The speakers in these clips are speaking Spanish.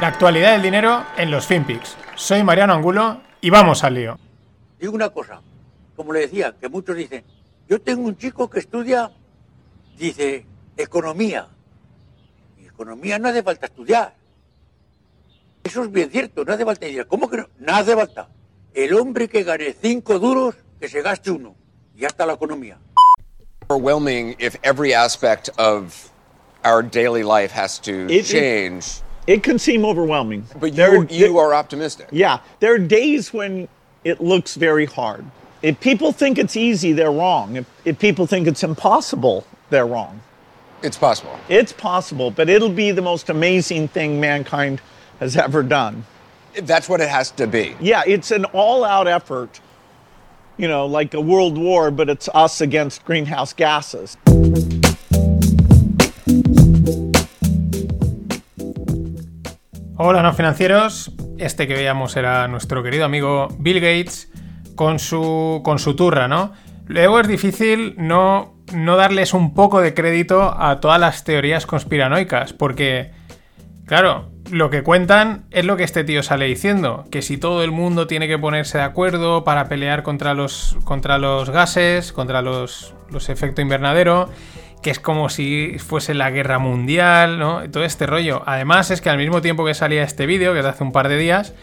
La actualidad del dinero en los FinPix. Soy Mariano Angulo y vamos al lío. Digo una cosa, como le decía, que muchos dicen, yo tengo un chico que estudia, dice, economía. Y economía no hace falta estudiar. Eso es bien cierto, no hace falta estudiar. ¿Cómo que no? No hace falta. El hombre que gane cinco duros, que se gaste uno. Y ya está la economía. overwhelming if every aspect of our daily life has to change. It can seem overwhelming. but There- you, you there- are optimistic. Yeah, there are days when it looks very hard. If people think it's easy, they're wrong. If, if people think it's impossible, they're wrong. It's possible. It's possible, but it'll be the most amazing thing mankind has ever done. If that's what it has to be. Yeah, it's an all out effort, you know, like a world war, but it's us against greenhouse gases. Hola, no financieros. Este que veíamos era nuestro querido amigo Bill Gates con su, con su turra, ¿no? Luego es difícil no, no darles un poco de crédito a todas las teorías conspiranoicas, porque, claro, lo que cuentan es lo que este tío sale diciendo, que si todo el mundo tiene que ponerse de acuerdo para pelear contra los, contra los gases, contra los, los efectos invernadero, que es como si fuese la guerra mundial, ¿no? Todo este rollo. Además es que al mismo tiempo que salía este vídeo, que es de hace un par de días,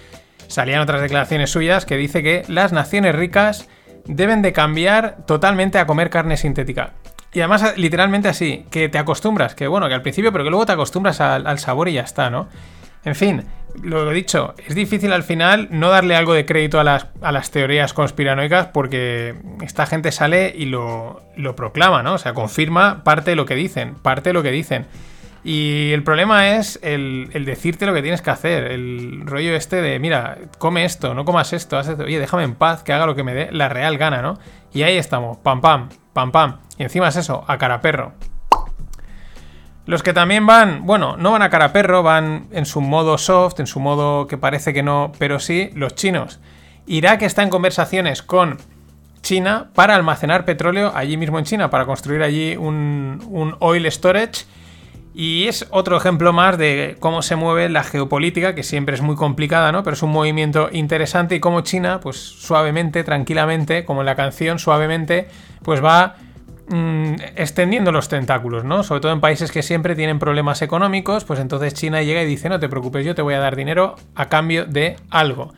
salían otras declaraciones suyas que dice que las naciones ricas deben de cambiar totalmente a comer carne sintética. Y además, literalmente así, que te acostumbras, que bueno, que al principio, pero que luego te acostumbras al, al sabor y ya está, ¿no? En fin, lo dicho, es difícil al final no darle algo de crédito a las, a las teorías conspiranoicas porque esta gente sale y lo, lo proclama, ¿no? O sea, confirma parte de lo que dicen, parte de lo que dicen. Y el problema es el, el decirte lo que tienes que hacer, el rollo este de, mira, come esto, no comas esto, haz oye, déjame en paz, que haga lo que me dé la real gana, ¿no? Y ahí estamos, pam, pam, pam, pam. Y encima es eso, a cara perro. Los que también van, bueno, no van a cara perro, van en su modo soft, en su modo que parece que no, pero sí, los chinos. Irak está en conversaciones con China para almacenar petróleo allí mismo en China, para construir allí un, un oil storage. Y es otro ejemplo más de cómo se mueve la geopolítica, que siempre es muy complicada, ¿no? Pero es un movimiento interesante y cómo China, pues suavemente, tranquilamente, como en la canción, suavemente, pues va mm, extendiendo los tentáculos, ¿no? Sobre todo en países que siempre tienen problemas económicos, pues entonces China llega y dice, no te preocupes, yo te voy a dar dinero a cambio de algo.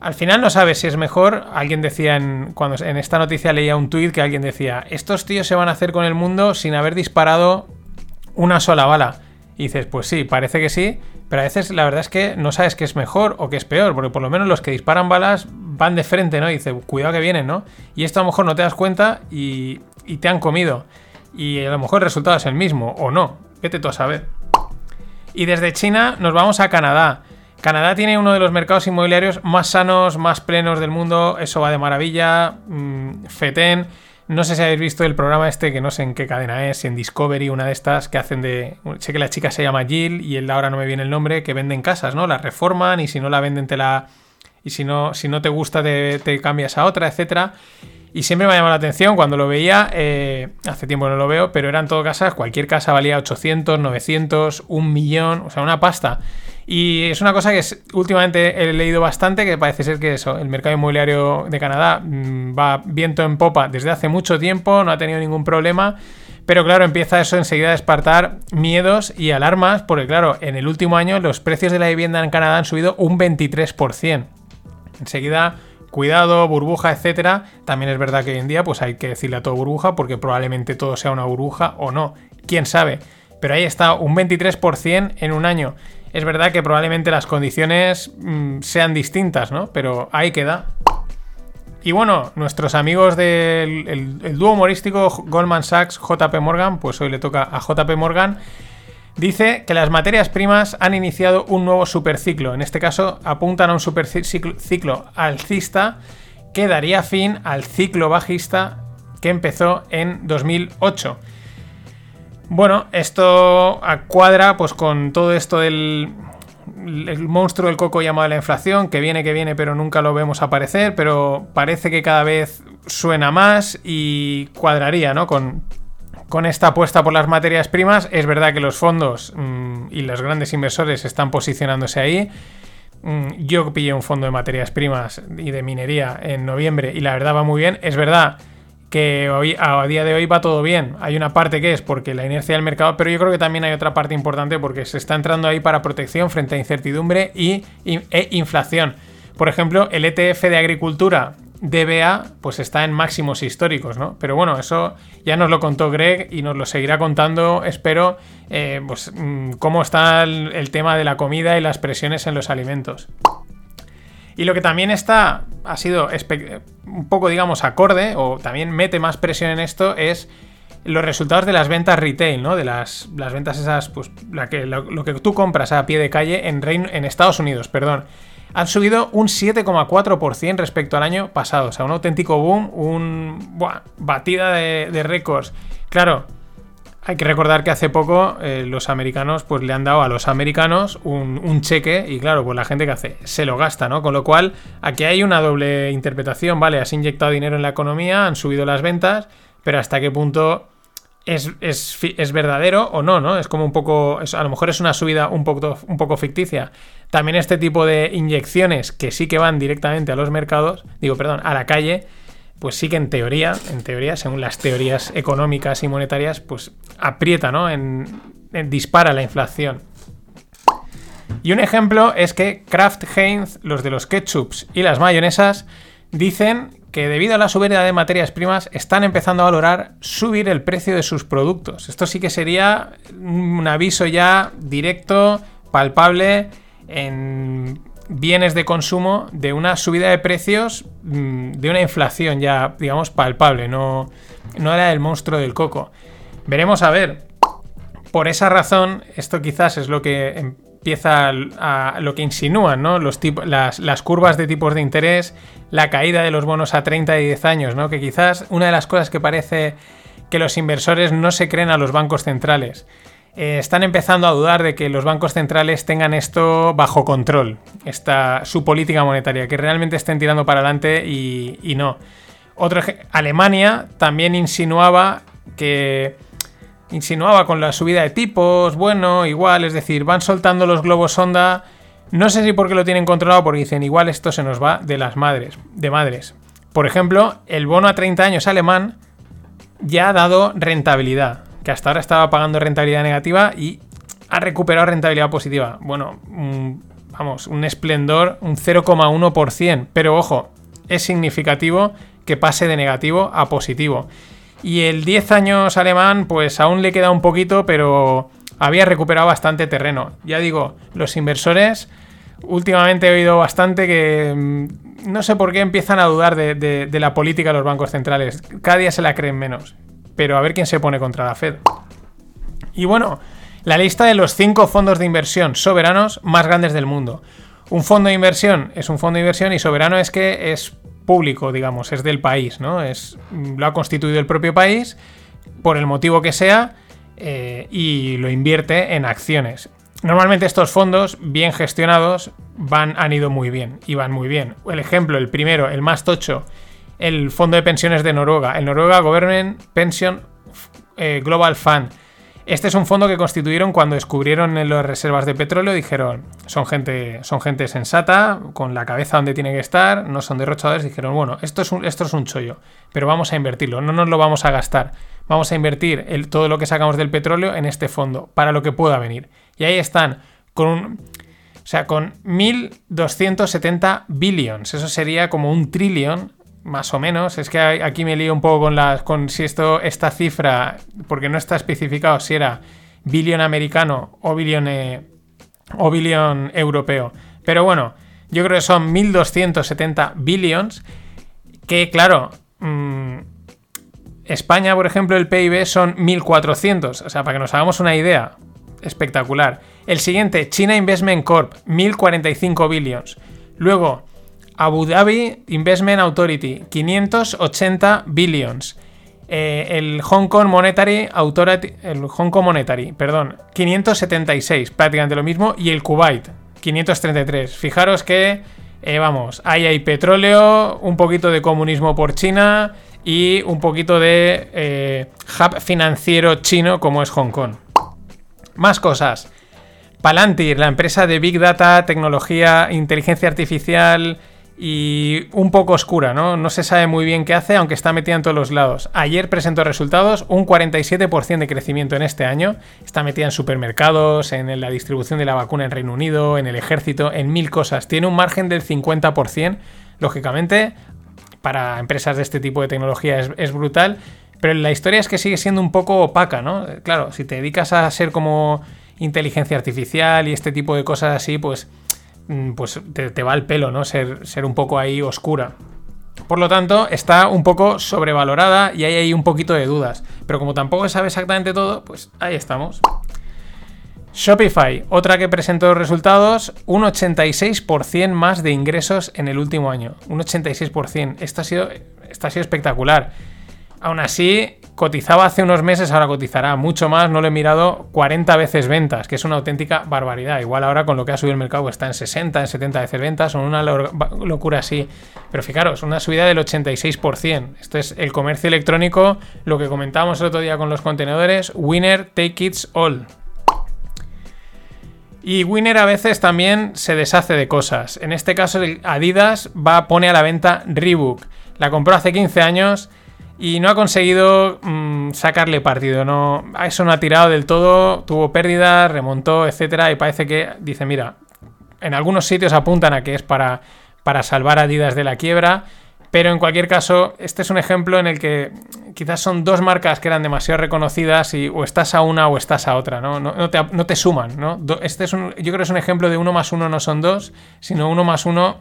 Al final no sabes si es mejor. Alguien decía en, cuando en esta noticia leía un tuit que alguien decía: Estos tíos se van a hacer con el mundo sin haber disparado una sola bala. Y dices, pues sí, parece que sí, pero a veces la verdad es que no sabes qué es mejor o qué es peor, porque por lo menos los que disparan balas van de frente, ¿no? Y dices, cuidado que vienen, ¿no? Y esto a lo mejor no te das cuenta y, y te han comido. Y a lo mejor el resultado es el mismo, o no. Vete tú a saber. Y desde China nos vamos a Canadá. Canadá tiene uno de los mercados inmobiliarios más sanos, más plenos del mundo. Eso va de maravilla. Mm, FETEN. No sé si habéis visto el programa este, que no sé en qué cadena es, en Discovery, una de estas que hacen de. Sé que la chica se llama Jill y él ahora no me viene el nombre, que venden casas, ¿no? La reforman y si no la venden te la. Y si no, si no te gusta, te, te cambias a otra, etcétera. Y siempre me ha llamado la atención cuando lo veía, eh, hace tiempo no lo veo, pero eran todo casas, cualquier casa valía 800, 900, un millón, o sea, una pasta. Y es una cosa que es- últimamente he leído bastante, que parece ser que eso, el mercado inmobiliario de Canadá mm, va viento en popa desde hace mucho tiempo, no ha tenido ningún problema. Pero claro, empieza eso enseguida a despertar miedos y alarmas, porque claro, en el último año los precios de la vivienda en Canadá han subido un 23%. Enseguida, cuidado, burbuja, etcétera. También es verdad que hoy en día pues hay que decirle a todo burbuja porque probablemente todo sea una burbuja o no. Quién sabe. Pero ahí está, un 23% en un año. Es verdad que probablemente las condiciones mm, sean distintas, ¿no? Pero ahí queda. Y bueno, nuestros amigos del el- el dúo humorístico Goldman Sachs, JP Morgan, pues hoy le toca a JP Morgan, dice que las materias primas han iniciado un nuevo superciclo. En este caso, apuntan a un superciclo ciclo alcista que daría fin al ciclo bajista que empezó en 2008. Bueno, esto cuadra pues con todo esto del el monstruo del coco llamado la inflación, que viene, que viene, pero nunca lo vemos aparecer, pero parece que cada vez suena más y cuadraría, ¿no? Con, con esta apuesta por las materias primas. Es verdad que los fondos mm, y los grandes inversores están posicionándose ahí. Mm, yo pillé un fondo de materias primas y de minería en noviembre y la verdad va muy bien. Es verdad que hoy, a día de hoy va todo bien. Hay una parte que es porque la inercia del mercado, pero yo creo que también hay otra parte importante porque se está entrando ahí para protección frente a incertidumbre y, e inflación. Por ejemplo, el ETF de agricultura DBA pues está en máximos históricos, ¿no? Pero bueno, eso ya nos lo contó Greg y nos lo seguirá contando, espero, eh, pues mm, cómo está el, tema de la comida y las presiones en los alimentos. Y lo que también está, ha sido un poco, digamos, acorde, o también mete más presión en esto, es los resultados de las ventas retail, ¿no? De las, las ventas esas, pues, la que, lo, que tú compras a pie de calle en, en Estados Unidos, perdón han subido un 7,4% respecto al año pasado. O sea, un auténtico boom, un batida de, récords. Claro, hay que recordar que hace poco eh, los americanos pues le han dado a los americanos un, cheque y claro, pues la gente que hace se lo gasta, ¿no? Con lo cual aquí hay una doble interpretación, ¿vale? Has inyectado dinero en la economía, han subido las ventas, pero hasta qué punto es, verdadero o no, ¿no? Es como un poco, a lo mejor es una subida un poco, un poco ficticia. También este tipo de inyecciones que sí que van directamente a los mercados, digo, perdón, a la calle, pues sí que en teoría, en teoría, según las teorías económicas y monetarias, pues aprieta, ¿no? En, dispara la inflación. Y un ejemplo es que Kraft Heinz, los de los ketchups y las mayonesas, dicen que debido a la subida de materias primas están empezando a valorar subir el precio de sus productos. Esto sí que sería un aviso ya directo, palpable en bienes de consumo de una subida de precios, mm, de una inflación ya, digamos, palpable, no, no era el monstruo del coco. Veremos a ver. Por esa razón, esto quizás es lo que empieza a, lo que insinúan, ¿no? Los las, las, curvas de tipos de interés, la caída de los bonos a 30 y 10 años, ¿no? Que quizás una de las cosas que parece que los inversores no se creen a los bancos centrales. Eh, están empezando a dudar de que los bancos centrales tengan esto bajo control, esta, su política monetaria, que realmente estén tirando para adelante y, no. Alemania también insinuaba que insinuaba con la subida de tipos, bueno, igual, es decir, van soltando los globos sonda. No sé si porque lo tienen controlado, porque dicen, igual esto se nos va de las madres, de madres. Por ejemplo, el bono a 30 años alemán ya ha dado rentabilidad, que hasta ahora estaba pagando rentabilidad negativa y ha recuperado rentabilidad positiva. Bueno, vamos, un esplendor, un 0,1%, pero ojo, es significativo que pase de negativo a positivo. Y el 10 años alemán, pues aún le queda un poquito, pero había recuperado bastante terreno. Ya digo, los inversores, últimamente he oído bastante que mm, no sé por qué empiezan a dudar de, la política de los bancos centrales. Cada día se la creen menos. Pero a ver quién se pone contra la Fed. Y bueno, la lista de los 5 fondos de inversión soberanos más grandes del mundo. Un fondo de inversión es un fondo de inversión y soberano es que es público, digamos, es del país, ¿no? Es, lo ha constituido el propio país, por el motivo que sea, eh, y lo invierte en acciones. Normalmente estos fondos, bien gestionados, van, han ido muy bien, y van muy bien. El ejemplo, el primero, el más tocho, el fondo de pensiones de Noruega, el Noruega Government Pension eh, Global Fund este es un fondo que constituyeron cuando descubrieron las reservas de petróleo. Dijeron, son gente, son gente sensata, con la cabeza donde tiene que estar, no son derrochadores. Dijeron, bueno, esto es un, esto es un chollo, pero vamos a invertirlo, no nos lo vamos a gastar. Vamos a invertir todo lo que sacamos del petróleo en este fondo, para lo que pueda venir. Y ahí están, con un, o sea, con 1.270 billions. Eso sería como un trillón más o menos. Es que aquí me lío un poco con, las, con si esto, esta cifra, porque no está especificado si era billón americano o billón, eh, o billón europeo. Pero bueno, yo creo que son 1.270 billions. Que claro, mm, España, por ejemplo, el PIB son 1.400. O sea, para que nos hagamos una idea, espectacular. El siguiente, China Investment Corp, 1.045 billions. Luego, Abu Dhabi Investment Authority, 580 billions. Eh, el Hong Kong Monetary Authority, el Hong Kong Monetary, perdón, 576, prácticamente lo mismo, y el Kuwait, 533. Fijaros que, eh, vamos, ahí hay petróleo, un poquito de comunismo por China, y un poquito de eh, hub financiero chino como es Hong Kong. Más cosas. Palantir, la empresa de Big Data, tecnología, inteligencia artificial y un poco oscura, ¿no? No se sabe muy bien qué hace, aunque está metida en todos los lados. Ayer presentó resultados, un 47% de crecimiento en este año. Está metida en supermercados, en la distribución de la vacuna en Reino Unido, en el ejército, en mil cosas. Tiene un margen del 50%. Lógicamente, para empresas de este tipo de tecnología es, brutal. Pero la historia es que sigue siendo un poco opaca, ¿no? Claro, si te dedicas a ser como inteligencia artificial y este tipo de cosas así, pues, pues te, va el pelo, ¿no? Ser, ser un poco ahí oscura. Por lo tanto, está un poco sobrevalorada y hay ahí un poquito de dudas. Pero como tampoco sabe exactamente todo, pues ahí estamos. Shopify, otra que presentó resultados, un 86% más de ingresos en el último año. Un 86%. Esto ha sido, esto ha sido espectacular. Aún así, cotizaba hace unos meses, ahora cotizará mucho más, no lo he mirado 40 veces ventas, que es una auténtica barbaridad. Igual ahora con lo que ha subido el mercado está en 60, en 70 veces ventas, son una locura así. Pero fijaros, una subida del 86%. Esto es el comercio electrónico, lo que comentábamos el otro día con los contenedores, winner take it all. Y Winner a veces también se deshace de cosas. En este caso, Adidas va, pone a la venta Reebok. La compró hace 15 años y no ha conseguido mm, sacarle partido. No, eso no ha tirado del todo, tuvo pérdidas, remontó, etcétera, y parece que dice, mira, en algunos sitios apuntan a que es para, para salvar a Adidas de la quiebra, pero en cualquier caso, este es un ejemplo en el que quizás son dos marcas que eran demasiado reconocidas y o estás a una o estás a otra, ¿no? No, te, no te, suman, ¿no? Este es un, yo creo que es un ejemplo de uno más uno no son dos, sino uno más uno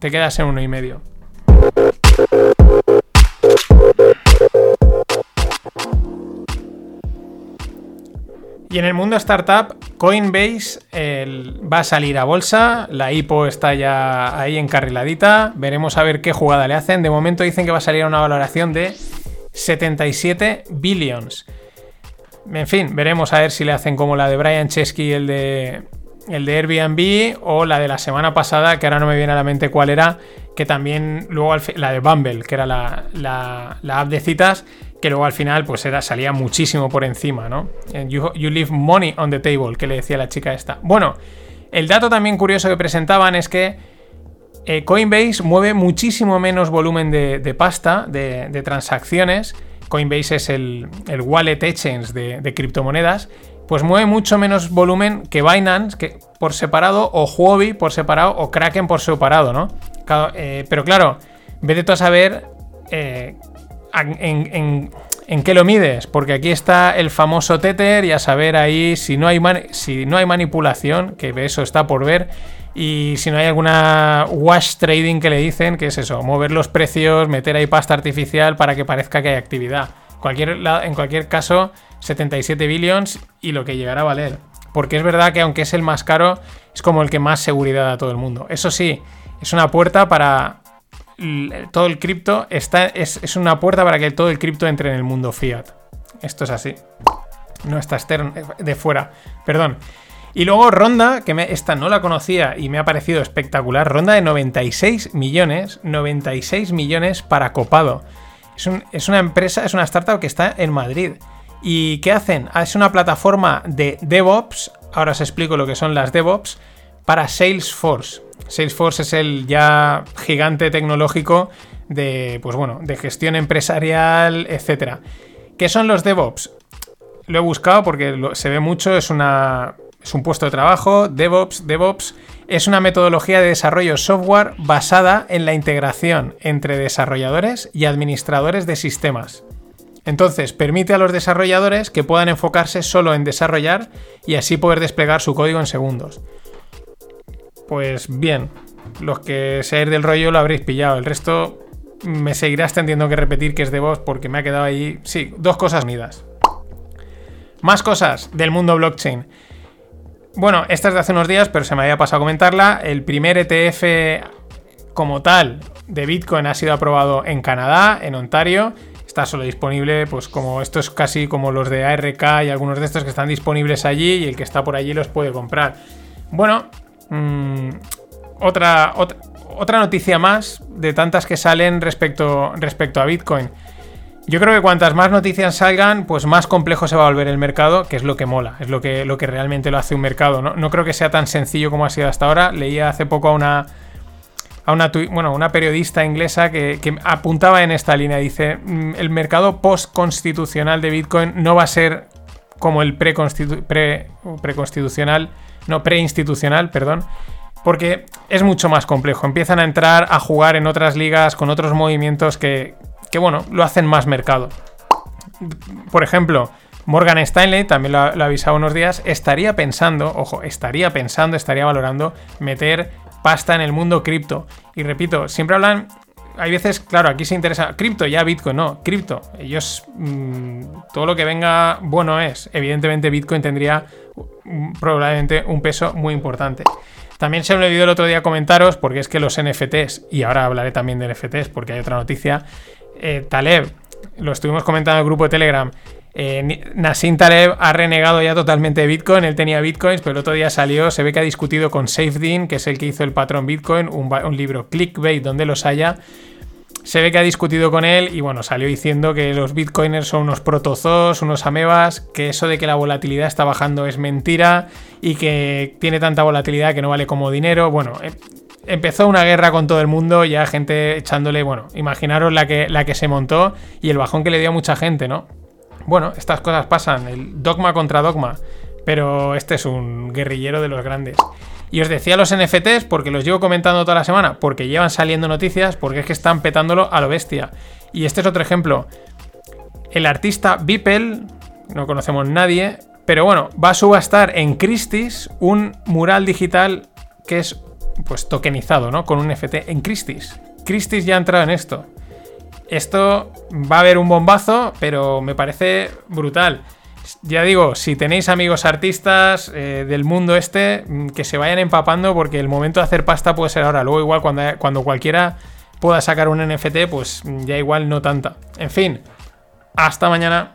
te quedas en uno y medio. Y en el mundo startup, Coinbase va a salir a bolsa, la IPO está ya ahí encarriladita, veremos a ver qué jugada le hacen. De momento dicen que va a salir a una valoración de 77 billions. En fin, veremos a ver si le hacen como la de Brian Chesky, el de, el de Airbnb, o la de la semana pasada, que ahora no me viene a la mente cuál era, que también luego la de Bumble, que era la, la app de citas, que luego al final pues era, salía muchísimo por encima, ¿no? You, leave money on the table, que le decía la chica esta. Bueno, el dato también curioso que presentaban es que eh, Coinbase mueve muchísimo menos volumen de, pasta, de, transacciones. Coinbase es el, wallet exchange de, criptomonedas. Pues mueve mucho menos volumen que Binance que por separado, o Huobi por separado, o Kraken por separado, ¿no? Eh, pero claro, vete tú a saber eh, en, qué lo mides, porque aquí está el famoso Tether y a saber ahí si no hay, si no hay manipulación, que eso está por ver, y si no hay alguna wash trading que le dicen, que es eso, mover los precios, meter ahí pasta artificial para que parezca que hay actividad. En cualquier caso, 77 billions y lo que llegará a valer. Porque es verdad que aunque es el más caro, es como el que más seguridad da a todo el mundo. Eso sí, es una puerta para todo el cripto está, es, una puerta para que todo el cripto entre en el mundo fiat. Esto es así. No está externo, de fuera. Perdón. Y luego Ronda, que esta no la conocía y me ha parecido espectacular. Ronda de 96 millones. 96 millones para copado. Es, es una empresa, es una startup que está en Madrid. ¿Y qué hacen? Ah, es una plataforma de DevOps. Ahora os explico lo que son las DevOps. Para Salesforce. Salesforce es el ya gigante tecnológico de, pues bueno, de gestión empresarial, etc. ¿Qué son los DevOps? Lo he buscado porque se ve mucho, es, una, es un puesto de trabajo, DevOps, DevOps es una metodología de desarrollo software basada en la integración entre desarrolladores y administradores de sistemas. Entonces, permite a los desarrolladores que puedan enfocarse solo en desarrollar y así poder desplegar su código en segundos pues bien, los que seáis del rollo lo habréis pillado. El resto me seguirás teniendo que repetir que es de vos porque me ha quedado ahí. Sí, dos cosas unidas. Más cosas del mundo blockchain. Bueno, esta es de hace unos días, pero se me había pasado a comentarla. El primer ETF como tal de Bitcoin ha sido aprobado en Canadá, en Ontario. Está solo disponible, pues como esto es casi como los de ARK y algunos de estos que están disponibles allí y el que está por allí los puede comprar. Bueno, Mm, otra, otra noticia más de tantas que salen respecto, respecto a Bitcoin. Yo creo que cuantas más noticias salgan, pues más complejo se va a volver el mercado, que es lo que mola, es lo que, lo que realmente lo hace un mercado. ¿no? no creo que sea tan sencillo como ha sido hasta ahora. Leía hace poco a una, a una, bueno, una periodista inglesa que, apuntaba en esta línea. Dice, mm, el mercado post-constitucional de Bitcoin no va a ser como el pre-constitucional, no, preinstitucional, perdón, porque es mucho más complejo. Empiezan a entrar a jugar en otras ligas con otros movimientos que, que bueno, lo hacen más mercado. Por ejemplo, Morgan Stanley, también lo, lo ha avisado unos días, estaría pensando, ojo, estaría pensando, estaría valorando meter pasta en el mundo cripto. Y repito, siempre hablan hay veces, claro, aquí se interesa cripto, ya Bitcoin, no, cripto. Ellos, mm, todo lo que venga bueno es. Evidentemente Bitcoin tendría probablemente un peso muy importante. También se me olvidó el otro día comentaros, porque es que los NFTs, y ahora hablaré también de NFTs porque hay otra noticia, eh, Taleb, lo estuvimos comentando en el grupo de Telegram, eh, Nassim Taleb ha renegado ya totalmente de Bitcoin. Él tenía Bitcoins, pero el otro día salió. Se ve que ha discutido con SafeDean, que es el que hizo el patrón Bitcoin, un, libro clickbait donde los haya. Se ve que ha discutido con él y bueno, salió diciendo que los bitcoiners son unos protozoos, unos amebas, que eso de que la volatilidad está bajando es mentira y que tiene tanta volatilidad que no vale como dinero. Bueno, em, empezó una guerra con todo el mundo, ya gente echándole, bueno, imaginaros la que, la que se montó y el bajón que le dio a mucha gente, ¿no? Bueno, estas cosas pasan, el dogma contra dogma, pero este es un guerrillero de los grandes. Y os decía los NFTs porque los llevo comentando toda la semana, porque llevan saliendo noticias, porque es que están petándolo a lo bestia. Y este es otro ejemplo. El artista Beeple, no conocemos nadie, pero bueno, va a subastar en Christie's un mural digital que es pues tokenizado, ¿no? Con un NFT en Christie's. Christie's ya ha entrado en esto. Esto va a haber un bombazo, pero me parece brutal. Ya digo, si tenéis amigos artistas eh, del mundo este, mm, que se vayan empapando porque el momento de hacer pasta puede ser ahora. Luego igual cuando, cuando cualquiera pueda sacar un NFT, pues mm, ya igual no tanta. En fin, hasta mañana.